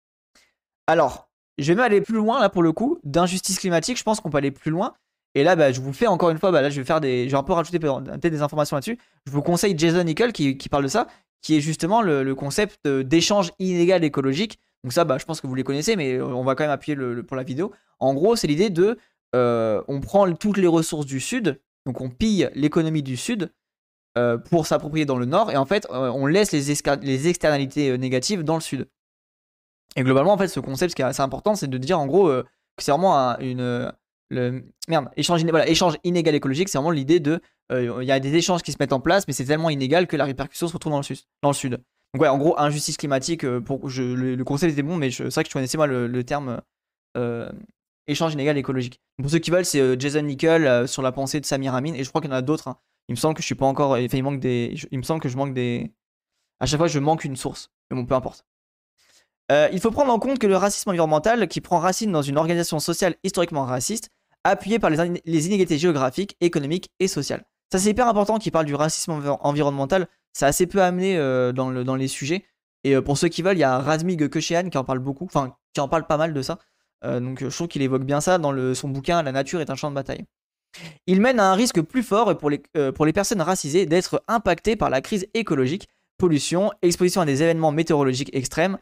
Speaker 1: Alors, je vais même aller plus loin là pour le coup. D'injustice climatique, je pense qu'on peut aller plus loin. Et là, bah, je vous fais encore une fois, bah, là, je vais faire des, je vais un peu rajouter peut-être des informations là-dessus. Je vous conseille Jason Nickel qui, parle de ça, qui est justement le, concept d'échange inégal écologique. Donc ça, bah, je pense que vous les connaissez, mais on va quand même appuyer pour la vidéo. En gros, c'est l'idée de, euh, on prend toutes les ressources du sud, donc on pille l'économie du sud euh, pour s'approprier dans le nord, et en fait, euh, on laisse les externalités négatives dans le sud. Et globalement, en fait, ce concept, ce qui est assez important, c'est de dire en gros que c'est vraiment une le merde, échange, voilà, échange inégal écologique, c'est vraiment l'idée de euh, il y a des échanges qui se mettent en place, mais c'est tellement inégal que la répercussion se retrouve dans le sud. Dans le sud. Donc ouais, en gros, injustice climatique, euh, pour, je, le, concept était bon, mais c'est vrai que je connaissais moi le, terme euh, échange inégal écologique. pour ceux qui veulent, c'est Jason Nickel sur la pensée de Samir Amin, et je crois qu'il y en a d'autres. Hein. Il me semble que je suis pas encore, enfin, il manque des, il me semble que je manque des, à chaque fois je manque une source, mais bon, peu importe. il faut prendre en compte que le racisme environnemental, qui prend racine dans une organisation sociale historiquement raciste, appuyé par les, inégalités géographiques, économiques et sociales. Ça, c'est hyper important qu'il parle du racisme environnemental. C'est assez peu amené euh, dans, le, dans, les sujets. Et euh, pour ceux qui veulent, il y a Razmig Köchean qui en parle beaucoup, enfin, qui en parle pas mal de ça. Euh, donc, je trouve qu'il évoque bien ça dans son bouquin La nature est un champ de bataille. Il mène à un risque plus fort pour les, personnes racisées d'être impactées par la crise écologique, pollution, exposition à des événements météorologiques extrêmes.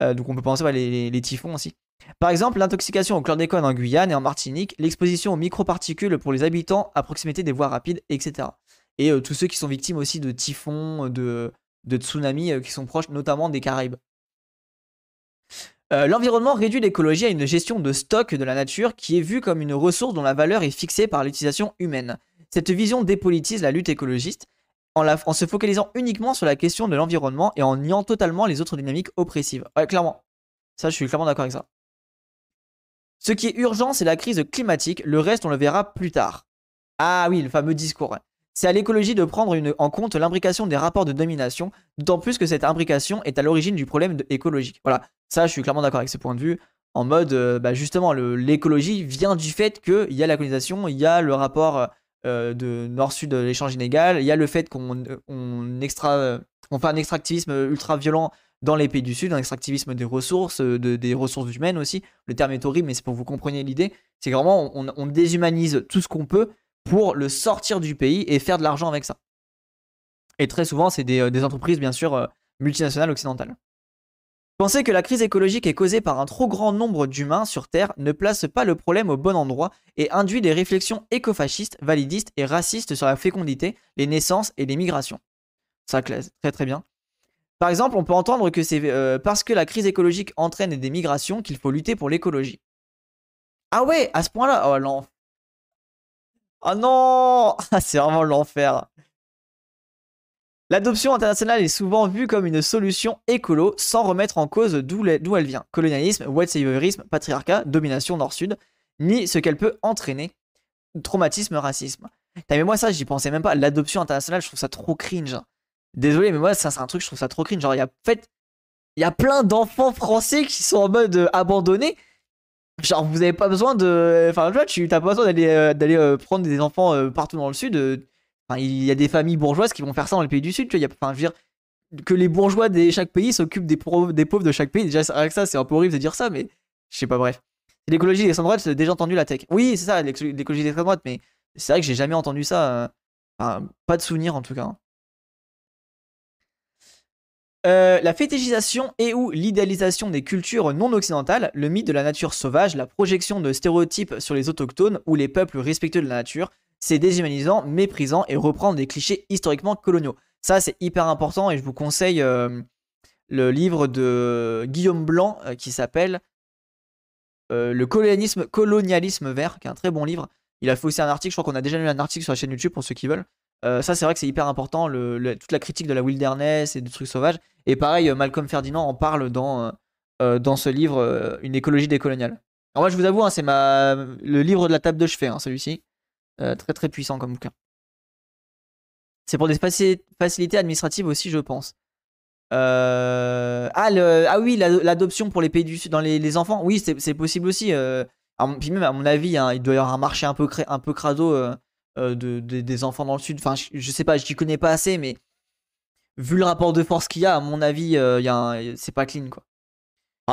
Speaker 1: donc, on peut penser à les typhons aussi. Par exemple, l'intoxication au chlordécone en Guyane et en Martinique, l'exposition aux microparticules pour les habitants à proximité des voies rapides, etc. Et euh, tous ceux qui sont victimes aussi de typhons, de, tsunamis euh, qui sont proches notamment des Caraïbes. Euh, l'environnement réduit l'écologie à une gestion de stock de la nature qui est vue comme une ressource dont la valeur est fixée par l'utilisation humaine. Cette vision dépolitise la lutte écologiste en, en, se focalisant uniquement sur la question de l'environnement et en niant totalement les autres dynamiques oppressives. Ouais, clairement. Ça, je suis clairement d'accord avec ça. Ce qui est urgent, c'est la crise climatique. Le reste, on le verra plus tard. Ah oui, le fameux discours. C'est à l'écologie de prendre en compte l'imbrication des rapports de domination, d'autant plus que cette imbrication est à l'origine du problème écologique. Voilà, ça, je suis clairement d'accord avec ce point de vue. En mode, euh, bah, justement, l'écologie vient du fait qu'il y a la colonisation, il y a le rapport euh, de nord-sud, l'échange inégal, il y a le fait qu'on on fait un extractivisme ultra violent dans les pays du Sud, un extractivisme des ressources, euh, des ressources humaines aussi. Le terme est horrible, mais c'est pour que vous compreniez l'idée. C'est vraiment, on, déshumanise tout ce qu'on peut pour le sortir du pays et faire de l'argent avec ça. Et très souvent, c'est des, euh, entreprises, bien sûr, euh, multinationales occidentales. Penser que la crise écologique est causée par un trop grand nombre d'humains sur Terre ne place pas le problème au bon endroit et induit des réflexions écofascistes, validistes et racistes sur la fécondité, les naissances et les migrations. Ça, très très bien. Par exemple, on peut entendre que c'est euh, parce que la crise écologique entraîne des migrations qu'il faut lutter pour l'écologie. Ah ouais, à ce point-là Oh l'enfer. Oh non C'est vraiment l'enfer. L'adoption internationale est souvent vue comme une solution écolo sans remettre en cause d'où elle vient. Colonialisme, white saviorisme, patriarcat, domination nord-sud, ni ce qu'elle peut entraîner. Traumatisme, racisme. mais moi ça, j'y pensais même pas. L'adoption internationale, je trouve ça trop cringe. Désolé, mais moi, ça, c'est un truc, je trouve ça trop cringe. Genre, il y a, fait, il y a plein d'enfants français qui sont en mode euh, abandonnés. Genre, vous avez pas besoin de. Enfin, tu vois, tu t'as pas besoin d'aller euh, d'aller euh, prendre des enfants partout dans le sud. Enfin, il y a des familles bourgeoises qui vont faire ça dans les pays du sud. Tu vois, y a, enfin, je veux dire, que les bourgeois de chaque pays s'occupent des, des pauvres de chaque pays. Déjà, avec ça, c'est un peu horrible de dire ça, mais je sais pas, bref. L'écologie des droite, j'ai déjà entendu la tech. Oui, c'est ça, l'écologie des droite, mais c'est vrai que j'ai jamais entendu ça. Enfin, pas de souvenir en tout cas. Hein. Euh, la fétichisation et ou l'idéalisation des cultures non occidentales, le mythe de la nature sauvage, la projection de stéréotypes sur les autochtones ou les peuples respectueux de la nature, c'est déshumanisant, méprisant et reprendre des clichés historiquement coloniaux. Ça, c'est hyper important et je vous conseille euh, le livre de Guillaume Blanc euh, qui s'appelle Le colonialisme, colonialisme vert, qui est un très bon livre. Il a fait aussi un article, je crois qu'on a déjà lu un article sur la chaîne YouTube pour ceux qui veulent. Euh, ça, c'est vrai que c'est hyper important, toute la critique de la wilderness et des trucs sauvages. Et pareil, euh, Malcolm Ferdinand en parle dans, dans ce livre, Une écologie décoloniale. Alors moi je vous avoue, hein, c'est ma... le livre de la table de chevet, hein, celui-ci. très très puissant comme bouquin. C'est pour des facilités administratives aussi, je pense. Euh... Ah, ah oui, l'adoption pour les pays du Sud dans les, enfants. Oui, c'est possible aussi. Euh... puis même, à mon avis, hein, il doit y avoir un marché un peu, un peu crado euh, euh, de, des enfants dans le Sud. Enfin, je, sais pas, je n'y connais pas assez, mais vu le rapport de force qu'il y a, à mon avis, c'est pas clean, quoi.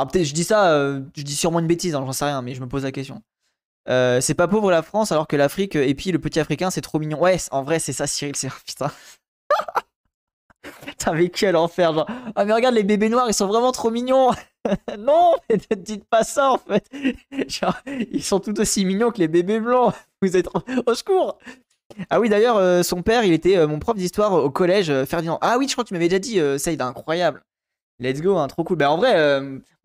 Speaker 1: peut-être, je dis ça, je dis sûrement une bêtise, hein, j'en sais rien, mais je me pose la question. c'est pas pauvre la France alors que l'Afrique et puis le petit africain c'est trop mignon. Ouais, en vrai c'est ça Cyril, c'est putain. T'as mais quel enfer, genre. Ah, mais regarde, les bébés noirs, ils sont vraiment trop mignons. non, ne dites pas ça, en fait. Ils sont tout aussi mignons que les bébés blancs. Vous êtes au secours. Ah oui, d'ailleurs, euh, son père, il était euh, mon prof d'histoire au collège, euh, Ferdinand. Ah oui, je crois que tu m'avais déjà dit, ça, il est incroyable. Let's go, hein, trop cool. Bah, en vrai,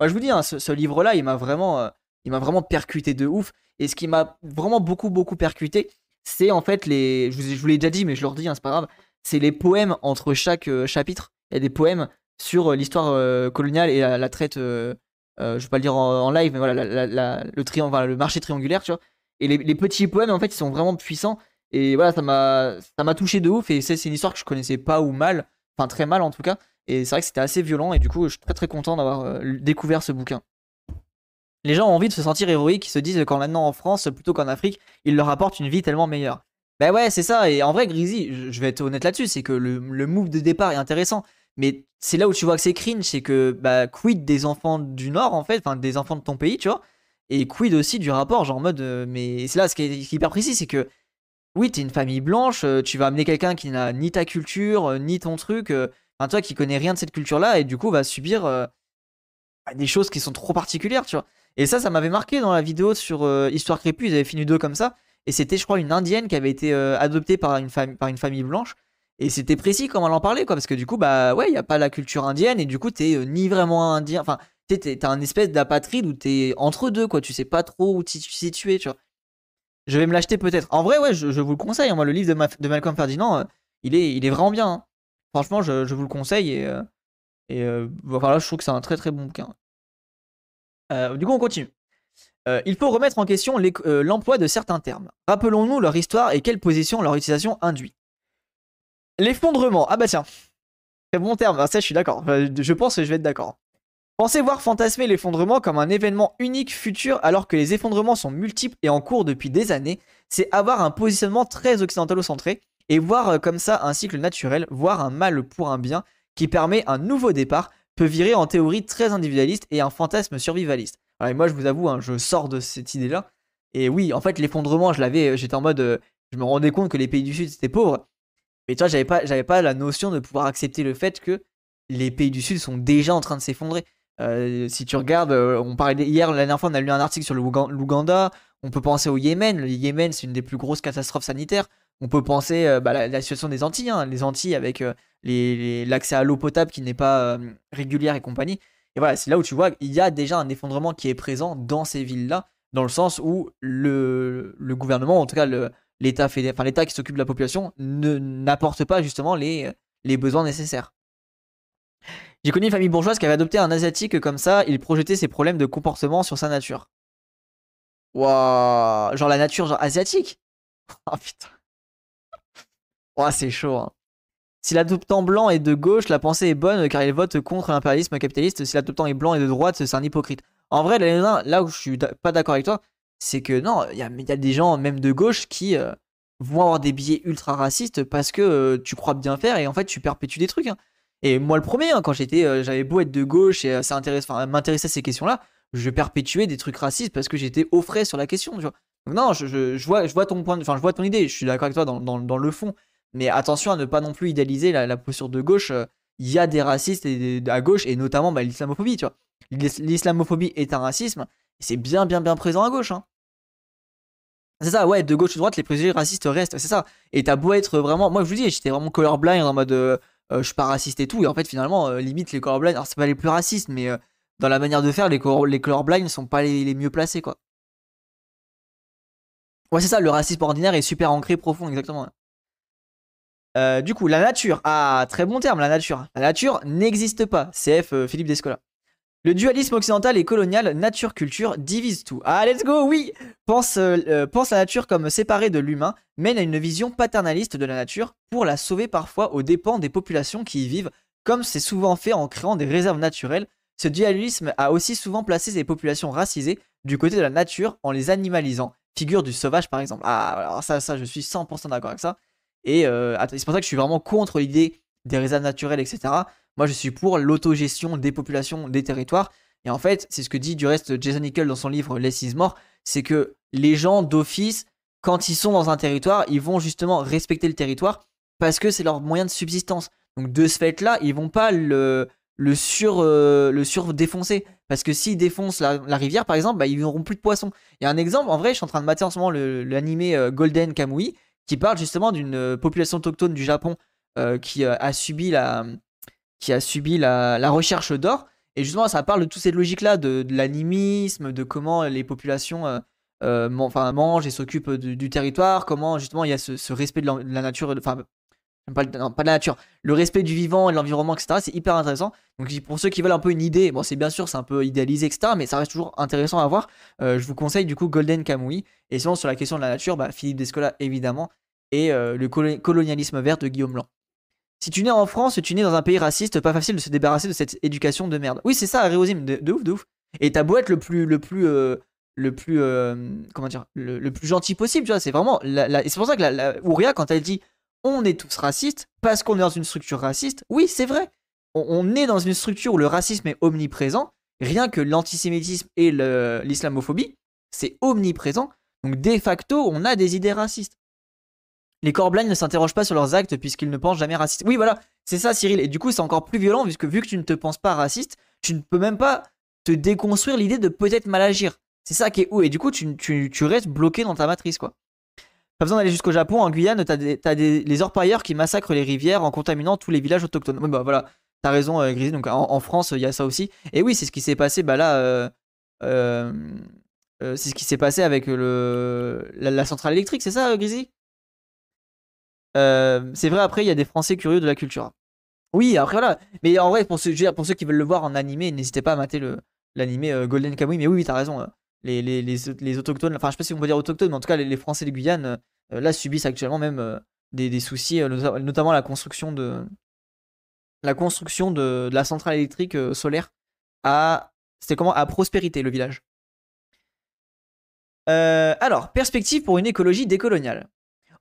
Speaker 1: je vous dis, hein, ce, livre-là, il m'a vraiment, vraiment percuté de ouf. Et ce qui m'a vraiment beaucoup, beaucoup percuté, c'est en fait les. Je vous, l'ai déjà dit, mais je le redis, hein, c'est pas grave c'est les poèmes entre chaque chapitre. Il y a des poèmes sur euh, l'histoire euh, coloniale et la, traite, je vais pas le dire en, live, mais voilà, le, le marché triangulaire, tu vois. Et les, petits poèmes, en fait, ils sont vraiment puissants. Et voilà, ça m'a, touché de ouf. Et c'est, une histoire que je connaissais pas ou mal, enfin très mal en tout cas. Et c'est vrai que c'était assez violent. Et du coup, je suis très très content d'avoir découvert ce bouquin. Les gens ont envie de se sentir héroïques, ils se disent qu'en maintenant en France plutôt qu'en Afrique, ils leur apportent une vie tellement meilleure. Bah ouais, c'est ça. Et en vrai, Grizzly, je vais être honnête là-dessus, c'est que le, move de départ est intéressant. Mais c'est là où tu vois que c'est cringe, c'est que bah, quid des enfants du Nord, en fait, enfin des enfants de ton pays, tu vois. Et quid aussi du rapport, genre en mode. Euh, mais c'est là ce qui est, hyper précis, c'est que oui, t'es une famille blanche, euh, tu vas amener quelqu'un qui n'a ni ta culture, euh, ni ton truc, enfin toi qui connais rien de cette culture-là, et du coup va subir bah, des choses qui sont trop particulières, tu vois. Et ça, ça m'avait marqué dans la vidéo sur Histoire Crépue, ils avaient une vidéo comme ça. Et c'était, je crois, une indienne qui avait été adoptée par une famille blanche. Et c'était précis comment elle en parlait, quoi. Parce que du coup, bah ouais, il n'y a pas la culture indienne. Et du coup, t'es euh, ni vraiment indien. Enfin, t'as un espèce d'apatride où t'es entre deux, quoi. Tu sais pas trop où tu situer, tu vois. Je vais me l'acheter peut-être. En vrai, ouais, je, vous le conseille. Hein. Moi, le livre de, Malcolm Ferdinand, euh, il, est, il est vraiment bien. Hein. Franchement, je, vous le conseille. Et, et voilà, je trouve que c'est un très très bon bouquin. du coup, on continue. Euh, il faut remettre en question euh, l'emploi de certains termes. Rappelons-nous leur histoire et quelle position leur utilisation induit. L'effondrement. Ah bah tiens. Très bon terme, ça je suis d'accord. Je pense que je vais être d'accord. Pensez voir fantasmer l'effondrement comme un événement unique futur alors que les effondrements sont multiples et en cours depuis des années, c'est avoir un positionnement très occidentalo-centré et voir euh, comme ça un cycle naturel, voir un mal pour un bien qui permet un nouveau départ, peut virer en théorie très individualiste et un fantasme survivaliste moi, je vous avoue, hein, je sors de cette idée-là. Et oui, en fait, l'effondrement, je l'avais, j'étais en mode, euh, je me rendais compte que les pays du Sud étaient pauvres. Mais tu vois, j'avais pas, j'avais pas la notion de pouvoir accepter le fait que les pays du Sud sont déjà en train de s'effondrer. Euh, si tu regardes, euh, on parlait hier, la dernière fois, on a lu un article sur l'Ouganda. On peut penser au Yémen. Le Yémen, c'est une des plus grosses catastrophes sanitaires. On peut penser bah, la, situation des Antilles, hein. les Antilles avec l'accès à l'eau potable qui n'est pas régulière et compagnie. Et voilà, c'est là où tu vois qu'il y a déjà un effondrement qui est présent dans ces villes-là, dans le sens où le, gouvernement, en tout cas l'État qui s'occupe de la population, n'apporte pas justement les, besoins nécessaires. J'ai connu une famille bourgeoise qui avait adopté un asiatique comme ça, il projetait ses problèmes de comportement sur sa nature. Waouh, genre la nature asiatique? Oh putain. Waouh, c'est chaud. Hein. Si l'adoptant blanc est de gauche, la pensée est bonne car il vote contre l'impérialisme capitaliste. Si l'adoptant est blanc et de droite, c'est un hypocrite. En vrai, là où je suis pas d'accord avec toi, c'est que non, il y, a, des gens, même de gauche, qui euh, vont avoir des billets ultra racistes parce que euh, tu crois bien faire et en fait tu perpétues des trucs. Hein. Et moi, le premier, hein, quand j'étais, euh, j'avais beau être de gauche et ça à ces questions-là, je perpétuais des trucs racistes parce que j'étais au frais sur la question. Donc, non, je, vois, je vois ton point, enfin, je vois ton idée. Je suis d'accord avec toi dans le fond. Mais attention à ne pas non plus idéaliser la, posture de gauche. Il y a des racistes à gauche, et notamment bah, l'islamophobie. L'islamophobie est un racisme, et c'est bien, bien, bien présent à gauche. Hein. C'est ça, ouais, de gauche de droite, les préjugés racistes restent, c'est ça. Et t'as beau être vraiment. Moi, je vous dis, j'étais vraiment colorblind en mode euh, euh, je suis pas raciste et tout. Et en fait, finalement, limite, les colorblind, alors c'est pas les plus racistes, mais dans la manière de faire, les, color, les sont pas les, les, mieux placés, quoi. Ouais, c'est ça, le racisme ordinaire est super ancré, profond, exactement. Euh, du coup, la nature. Ah, très bon terme, la nature. La nature n'existe pas. CF euh, Philippe Descola. Le dualisme occidental et colonial nature-culture divise tout. Ah, let's go, oui pense, euh, euh, pense la nature comme séparée de l'humain, mène à une vision paternaliste de la nature pour la sauver parfois aux dépens des populations qui y vivent, comme c'est souvent fait en créant des réserves naturelles. Ce dualisme a aussi souvent placé ces populations racisées du côté de la nature en les animalisant. Figure du sauvage par exemple. Ah, alors ça, ça, je suis 100% d'accord avec ça. Et euh, c'est pour ça que je suis vraiment contre l'idée des réserves naturelles, etc. Moi, je suis pour l'autogestion des populations, des territoires. Et en fait, c'est ce que dit du reste Jason Nickel dans son livre Less is More, c'est que les gens d'office, quand ils sont dans un territoire, ils vont justement respecter le territoire parce que c'est leur moyen de subsistance. Donc de ce fait-là, ils vont pas le, le sur euh, le sur défoncer parce que s'ils défoncent la, rivière par exemple, bah, ils n'auront plus de poissons. Il y a un exemple, en vrai, je suis en train de mater en ce moment l'animé euh, Golden Kamui qui parle justement d'une euh, population autochtone du Japon qui a subi la qui a subi la, recherche d'or. Et justement, ça parle de toute cette logique-là, de, l'animisme, de comment les populations euh, euh, mangent et s'occupent du, territoire, comment justement il y a ce, respect de la, nature, enfin, pas de la nature, le respect du vivant et de l'environnement, etc. C'est hyper intéressant. Donc pour ceux qui veulent un peu une idée, bon, c'est bien sûr, c'est un peu idéalisé, etc. Mais ça reste toujours intéressant à voir. Euh, je vous conseille du coup Golden Kamui. Et sinon, sur la question de la nature, bah, Philippe Descola, évidemment, et le colonialisme vert de Guillaume Blanc. Si tu nais en France, tu nais dans un pays raciste, pas facile de se débarrasser de cette éducation de merde. Oui, c'est ça, Réosime, de, ouf, de ouf. Et ta être le plus, le plus, euh, le plus, euh, le, plus gentil possible, tu vois. C'est vraiment, la, et c'est pour ça que la, Ouria, quand elle dit, on est tous racistes parce qu'on est dans une structure raciste. Oui, c'est vrai. On, est dans une structure où le racisme est omniprésent. Rien que l'antisémitisme et l'islamophobie, c'est omniprésent. Donc de facto, on a des idées racistes. Les Corblagne ne s'interrogent pas sur leurs actes puisqu'ils ne pensent jamais raciste. Oui, voilà, c'est ça, Cyril. Et du coup, c'est encore plus violent puisque vu que tu ne te penses pas raciste, tu ne peux même pas te déconstruire l'idée de peut-être mal agir. C'est ça qui est où. Et du coup, tu, restes bloqué dans ta matrice, quoi. Pas besoin d'aller jusqu'au Japon. En Guyane, t'as des, les orpailleurs qui massacrent les rivières en contaminant tous les villages autochtones. Oui, bah voilà, t'as raison, euh, Grisy. Donc en, France, il y a ça aussi. Et oui, c'est ce qui s'est passé, bah là. Euh, euh, c'est ce qui s'est passé avec le, la, centrale électrique, c'est ça, Grisy euh, c'est vrai, après, il y a des Français curieux de la culture. Oui, après, voilà. Mais en vrai, pour ceux, pour ceux qui veulent le voir en animé, n'hésitez pas à mater l'animé euh, Golden Kamuy. Mais oui, oui, t'as raison. Euh, les, les, les, autochtones, enfin, je sais pas si on peut dire autochtones, mais en tout cas, les, Français de Guyane, là, subissent actuellement même des, des, soucis, notamment la construction de la construction de, la centrale électrique solaire à c'était comment? À prospérité le village. alors, perspective pour une écologie décoloniale.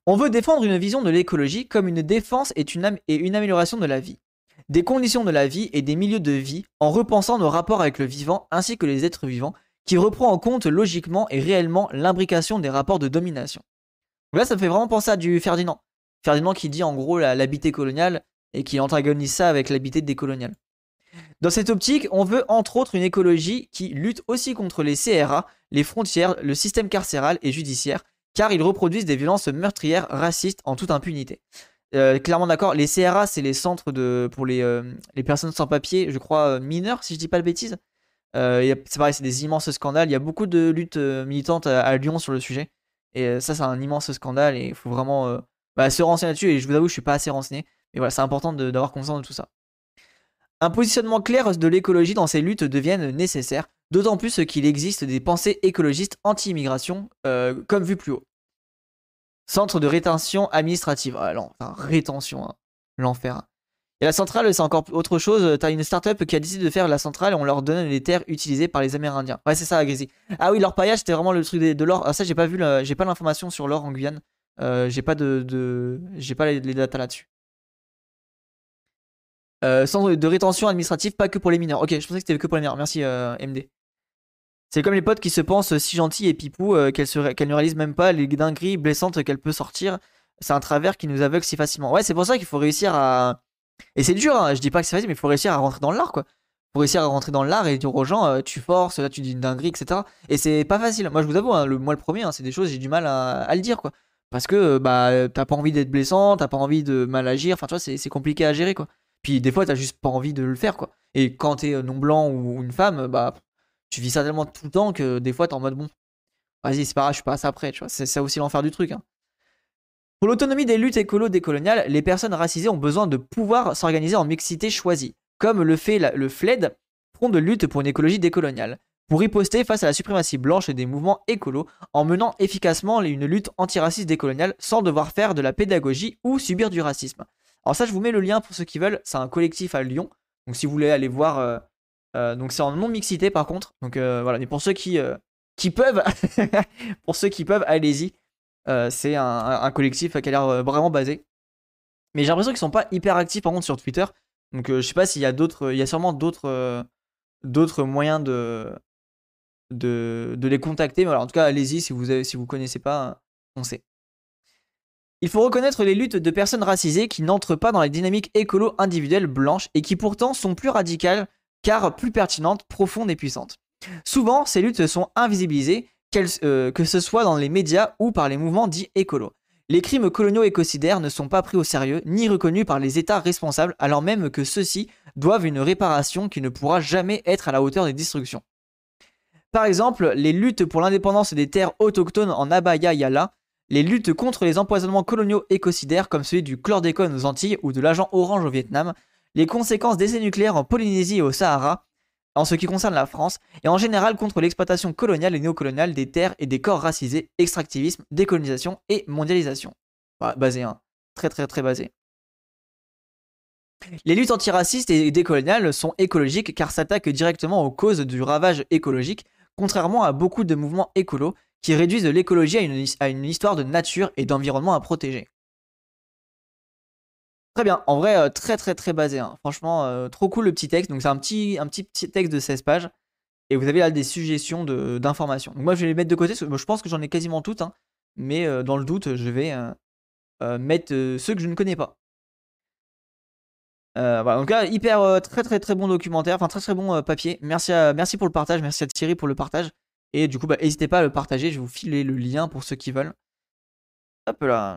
Speaker 1: On veut défendre une vision de l'écologie comme une défense et une, amélioration de la vie, des conditions de la vie et des milieux de vie en repensant nos rapports avec le vivant ainsi que les êtres vivants, qui reprend en compte logiquement et réellement l'imbrication des rapports de domination. là, ça me fait vraiment penser à du Ferdinand. Ferdinand qui dit en gros l'habité coloniale et qui antagonise ça avec l'habité décoloniale. Dans cette optique, on veut entre autres une écologie qui lutte aussi contre les CRA, les frontières, le système carcéral et judiciaire, car ils reproduisent des violences meurtrières racistes en toute impunité. Euh, clairement d'accord, les CRA, c'est les centres pour les, euh, les personnes sans papier, je crois euh, mineurs, si je dis pas de bêtises. c'est pareil, c'est des immenses scandales. Il y a beaucoup de luttes militantes à, Lyon sur le sujet. Et ça, c'est un immense scandale et il faut vraiment bah, se renseigner là-dessus. Et je vous avoue, je suis pas assez renseigné. Mais voilà, c'est important d'avoir conscience de tout ça. Un positionnement clair de l'écologie dans ces luttes deviennent nécessaires, d'autant plus qu'il existe des pensées écologistes anti-immigration, euh, comme vu plus haut. Centre de rétention administrative. Ah non, rétention, hein. l'enfer. Et la centrale, c'est encore autre chose. T'as une startup qui a décidé de faire la centrale et on leur donne les terres utilisées par les Amérindiens. Ouais, c'est ça, Grisy. Ah oui, leur paillage, c'était vraiment le truc de, l'or. Ah, ça, j'ai pas vu, j'ai pas l'information sur l'or en Guyane. Euh, j'ai pas de, j'ai pas les, datas là-dessus. Euh, centre de rétention administrative, pas que pour les mineurs. Ok, je pensais que c'était que pour les mineurs. Merci MD. C'est comme les potes qui se pensent si gentils et pipou euh, qu'elles ne réalisent même pas les dingueries blessantes qu'elle peut sortir. C'est un travers qui nous aveugle si facilement. Ouais, c'est pour ça qu'il faut réussir à. Et c'est dur, hein, je dis pas que c'est facile, mais il faut réussir à rentrer dans l'art, quoi. Faut réussir à rentrer dans l'art et dire aux gens, tu forces, là tu dis une dinguerie, etc. Et c'est pas facile. Moi, je vous avoue, hein, moi le premier, hein, c'est des choses, j'ai du mal à, le dire, quoi. Parce que bah, t'as pas envie d'être blessant, t'as pas envie de mal agir, enfin, tu vois, c'est compliqué à gérer, quoi. Puis des fois, t'as juste pas envie de le faire, quoi. Et quand t'es euh, non blanc ou une femme, bah, tu vis ça tellement tout le temps que des fois, t'es en mode bon, vas-y, c'est pas grave, je suis pas assez après, tu vois. C'est ça aussi l'enfer du truc, hein. Pour l'autonomie des luttes écolo décoloniales, les personnes racisées ont besoin de pouvoir s'organiser en mixité choisie, comme le fait le FLED front de lutte pour une écologie décoloniale, pour riposter face à la suprématie blanche et des mouvements écolos, en menant efficacement une lutte antiraciste décoloniale sans devoir faire de la pédagogie ou subir du racisme. Alors ça, je vous mets le lien pour ceux qui veulent, c'est un collectif à Lyon, donc si vous voulez aller voir, euh, donc c'est en non-mixité par contre, donc euh, voilà, mais pour ceux qui, qui peuvent, pour ceux qui peuvent, allez-y, c'est un, collectif qui a l'air vraiment basé. Mais j'ai l'impression qu'ils sont pas hyper actifs par contre sur Twitter, donc je sais pas s'il y a d'autres, il y a sûrement d'autres d'autres moyens de, de, les contacter. Mais en tout cas, allez-y si vous ne si vous connaissez pas, on sait. Il faut reconnaître les luttes de personnes racisées qui n'entrent pas dans les dynamiques écolo individuelles blanches et qui pourtant sont plus radicales car plus pertinentes, profondes et puissantes. Souvent, ces luttes sont invisibilisées, euh, que ce soit dans les médias ou par les mouvements dits écolos. Les crimes coloniaux écocidaires ne sont pas pris au sérieux ni reconnus par les États responsables, alors même que ceux-ci doivent une réparation qui ne pourra jamais être à la hauteur des destructions. Par exemple, les luttes pour l'indépendance des terres autochtones en Abaya Yala, les luttes contre les empoisonnements coloniaux écocidaires comme celui du chlordécone aux Antilles ou de l'agent orange au Vietnam, les conséquences d'essais nucléaires en Polynésie et au Sahara, en ce qui concerne la France, et en général contre l'exploitation coloniale et néocoloniale des terres et des corps racisés, extractivisme, décolonisation et mondialisation. basé, hein. Très très très basé. Les luttes antiracistes et décoloniales sont écologiques car s'attaquent directement aux causes du ravage écologique contrairement à beaucoup de mouvements écolos qui réduisent l'écologie à une, histoire de nature et d'environnement à protéger. Très bien, en vrai, euh, très très très basé. Hein. Franchement, euh, trop cool le petit texte. Donc c'est un petit, un petit, texte de 16 pages. Et vous avez là des suggestions d'informations. Donc moi je vais les mettre de côté. Je pense que j'en ai quasiment toutes. Hein. mais euh, dans le doute, je vais mettre ceux que je ne connais pas. Voilà, donc là, hyper très très très bon documentaire, enfin très très bon papier. Merci, merci pour le partage, merci à Thierry pour le partage. Et du coup, bah, n'hésitez pas à le partager, je vais vous filer le lien pour ceux qui veulent. Hop là.